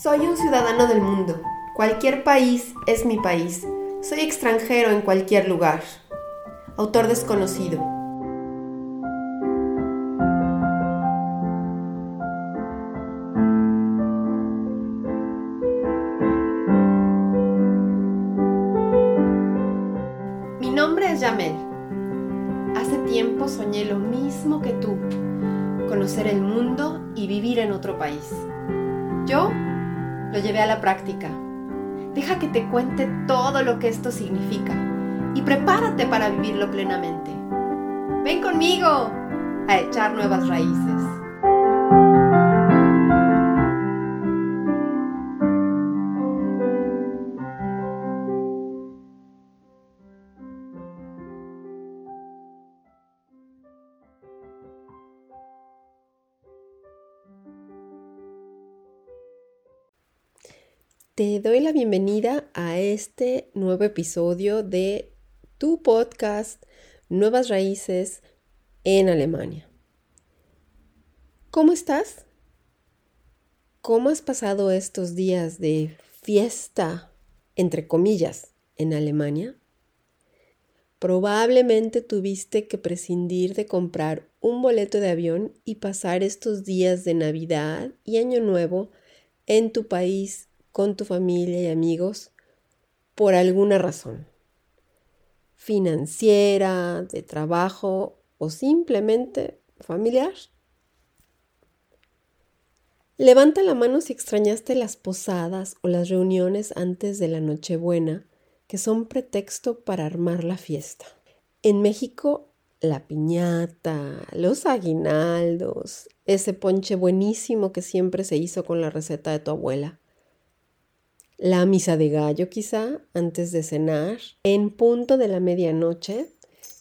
Soy un ciudadano del mundo. Cualquier país es mi país. Soy extranjero en cualquier lugar. Autor desconocido. Mi nombre es Yamel. Hace tiempo soñé lo mismo que tú, conocer el mundo y vivir en otro país. Yo lo llevé a la práctica. Deja que te cuente todo lo que esto significa y prepárate para vivirlo plenamente. Ven conmigo a echar nuevas raíces. Te doy la bienvenida a este nuevo episodio de tu podcast Nuevas Raíces en Alemania. ¿Cómo estás? ¿Cómo has pasado estos días de fiesta, entre comillas, en Alemania? Probablemente tuviste que prescindir de comprar un boleto de avión y pasar estos días de Navidad y Año Nuevo en tu país con tu familia y amigos por alguna razón, financiera, de trabajo o simplemente familiar. Levanta la mano si extrañaste las posadas o las reuniones antes de la Nochebuena, que son pretexto para armar la fiesta. En México, la piñata, los aguinaldos, ese ponche buenísimo que siempre se hizo con la receta de tu abuela la misa de gallo quizá antes de cenar, en punto de la medianoche,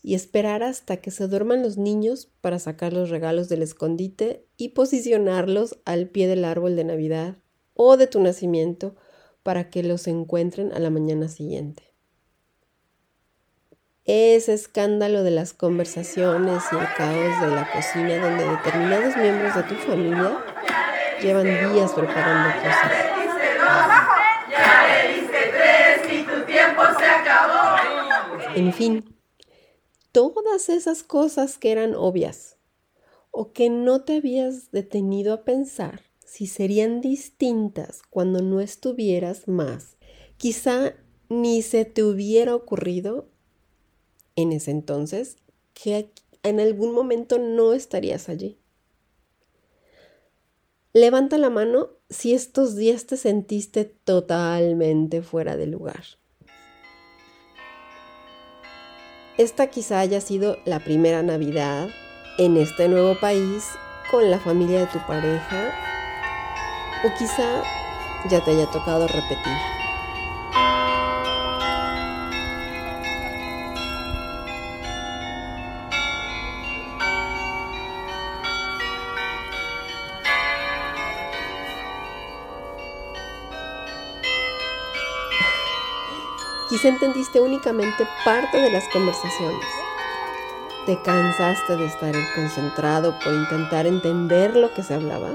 y esperar hasta que se duerman los niños para sacar los regalos del escondite y posicionarlos al pie del árbol de Navidad o de tu nacimiento para que los encuentren a la mañana siguiente. Ese escándalo de las conversaciones y el caos de la cocina donde determinados miembros de tu familia llevan días preparando cosas. En fin, todas esas cosas que eran obvias o que no te habías detenido a pensar si serían distintas cuando no estuvieras más, quizá ni se te hubiera ocurrido en ese entonces que en algún momento no estarías allí. Levanta la mano si estos días te sentiste totalmente fuera de lugar. Esta quizá haya sido la primera Navidad en este nuevo país con la familia de tu pareja o quizá ya te haya tocado repetir. Quizá entendiste únicamente parte de las conversaciones. Te cansaste de estar concentrado por intentar entender lo que se hablaba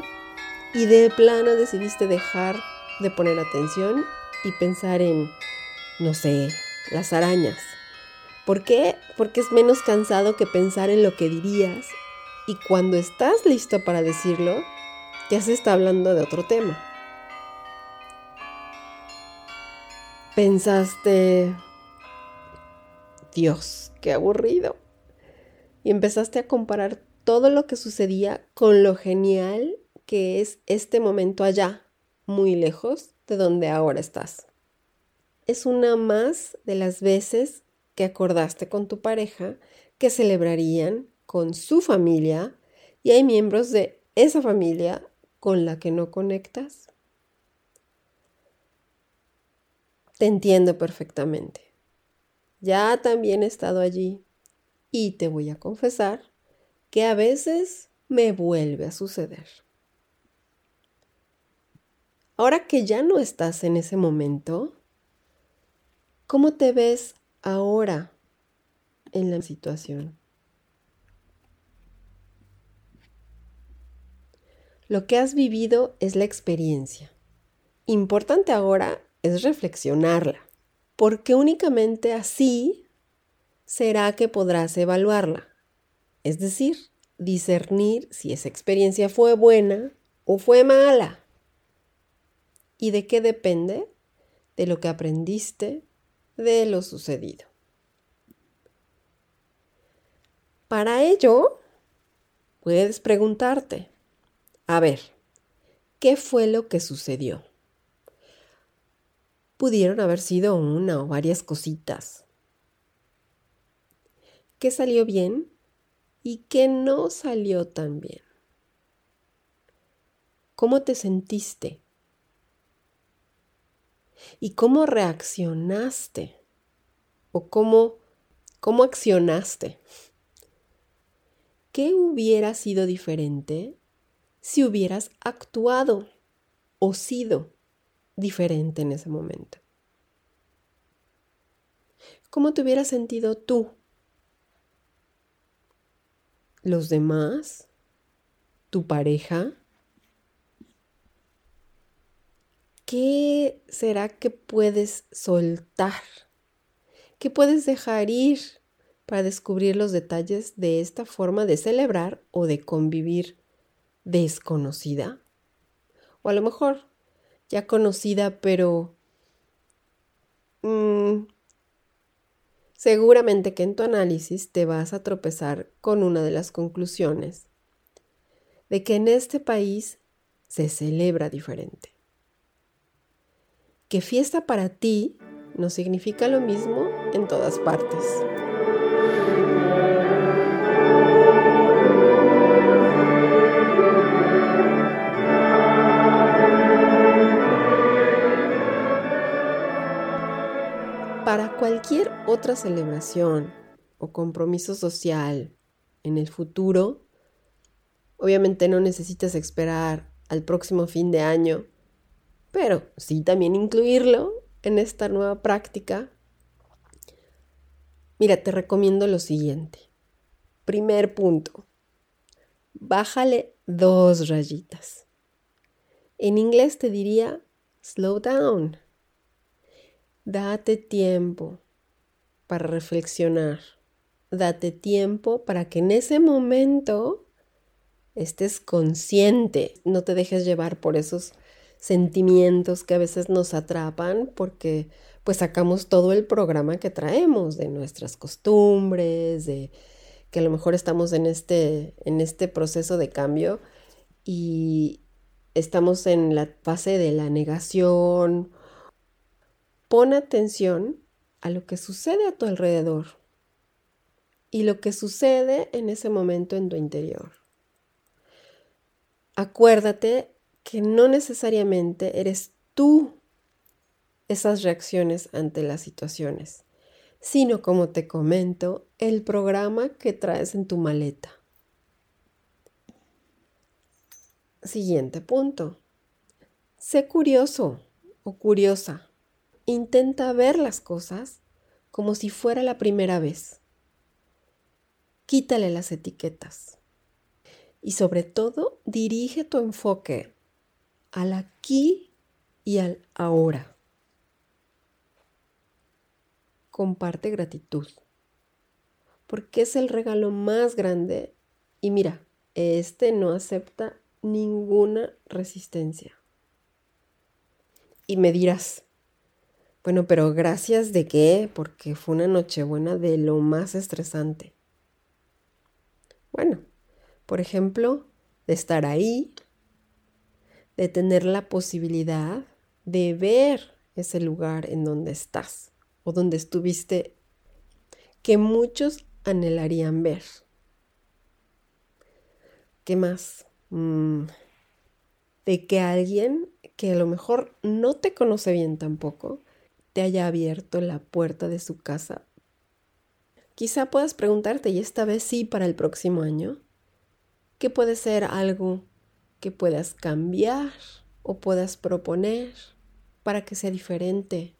y de plano decidiste dejar de poner atención y pensar en, no sé, las arañas. ¿Por qué? Porque es menos cansado que pensar en lo que dirías y cuando estás listo para decirlo, ya se está hablando de otro tema. Pensaste, Dios, qué aburrido. Y empezaste a comparar todo lo que sucedía con lo genial que es este momento allá, muy lejos de donde ahora estás. Es una más de las veces que acordaste con tu pareja que celebrarían con su familia y hay miembros de esa familia con la que no conectas. Te entiendo perfectamente. Ya también he estado allí y te voy a confesar que a veces me vuelve a suceder. Ahora que ya no estás en ese momento, ¿cómo te ves ahora en la situación? Lo que has vivido es la experiencia importante ahora es reflexionarla, porque únicamente así será que podrás evaluarla, es decir, discernir si esa experiencia fue buena o fue mala. ¿Y de qué depende? De lo que aprendiste de lo sucedido. Para ello, puedes preguntarte, a ver, ¿qué fue lo que sucedió? Pudieron haber sido una o varias cositas. ¿Qué salió bien y qué no salió tan bien? ¿Cómo te sentiste? ¿Y cómo reaccionaste? ¿O cómo, cómo accionaste? ¿Qué hubiera sido diferente si hubieras actuado o sido diferente en ese momento? ¿Cómo te hubieras sentido tú? ¿Los demás? ¿Tu pareja? ¿Qué será que puedes soltar? ¿Qué puedes dejar ir para descubrir los detalles de esta forma de celebrar o de convivir desconocida? O a lo mejor ya conocida, pero mm, seguramente que en tu análisis te vas a tropezar con una de las conclusiones de que en este país se celebra diferente. Que fiesta para ti no significa lo mismo en todas partes. Cualquier otra celebración o compromiso social en el futuro, obviamente no necesitas esperar al próximo fin de año, pero sí también incluirlo en esta nueva práctica. Mira, te recomiendo lo siguiente. Primer punto, bájale dos rayitas. En inglés te diría slow down. Date tiempo para reflexionar. Date tiempo para que en ese momento estés consciente. No te dejes llevar por esos sentimientos que a veces nos atrapan porque pues sacamos todo el programa que traemos de nuestras costumbres, de que a lo mejor estamos en este, en este proceso de cambio y estamos en la fase de la negación Pon atención a lo que sucede a tu alrededor y lo que sucede en ese momento en tu interior. Acuérdate que no necesariamente eres tú esas reacciones ante las situaciones, sino como te comento, el programa que traes en tu maleta. Siguiente punto. Sé curioso o curiosa Intenta ver las cosas como si fuera la primera vez. Quítale las etiquetas. Y sobre todo, dirige tu enfoque al aquí y al ahora. Comparte gratitud, porque es el regalo más grande y mira, este no acepta ninguna resistencia. Y me dirás, bueno, pero gracias de qué? Porque fue una nochebuena de lo más estresante. Bueno, por ejemplo, de estar ahí, de tener la posibilidad de ver ese lugar en donde estás o donde estuviste que muchos anhelarían ver. ¿Qué más? Mm, de que alguien que a lo mejor no te conoce bien tampoco, te haya abierto la puerta de su casa. Quizá puedas preguntarte, y esta vez sí para el próximo año, ¿qué puede ser algo que puedas cambiar o puedas proponer para que sea diferente?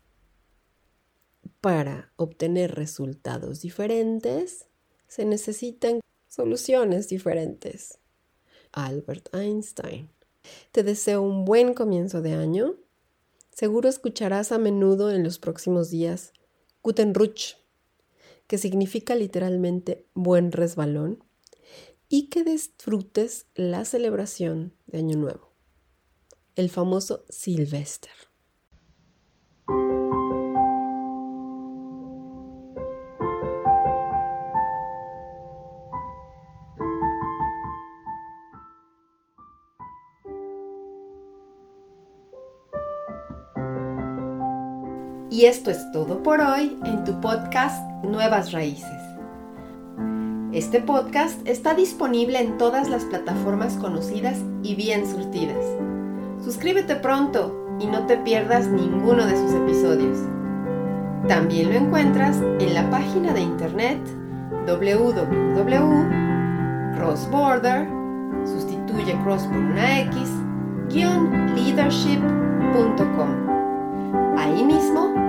Para obtener resultados diferentes se necesitan soluciones diferentes. Albert Einstein. Te deseo un buen comienzo de año Seguro escucharás a menudo en los próximos días Guten que significa literalmente buen resbalón, y que disfrutes la celebración de Año Nuevo, el famoso Silvester. Y esto es todo por hoy en tu podcast Nuevas Raíces. Este podcast está disponible en todas las plataformas conocidas y bien surtidas. Suscríbete pronto y no te pierdas ninguno de sus episodios. También lo encuentras en la página de internet www.crossborder, sustituye cross por una X, leadership.com. Ahí mismo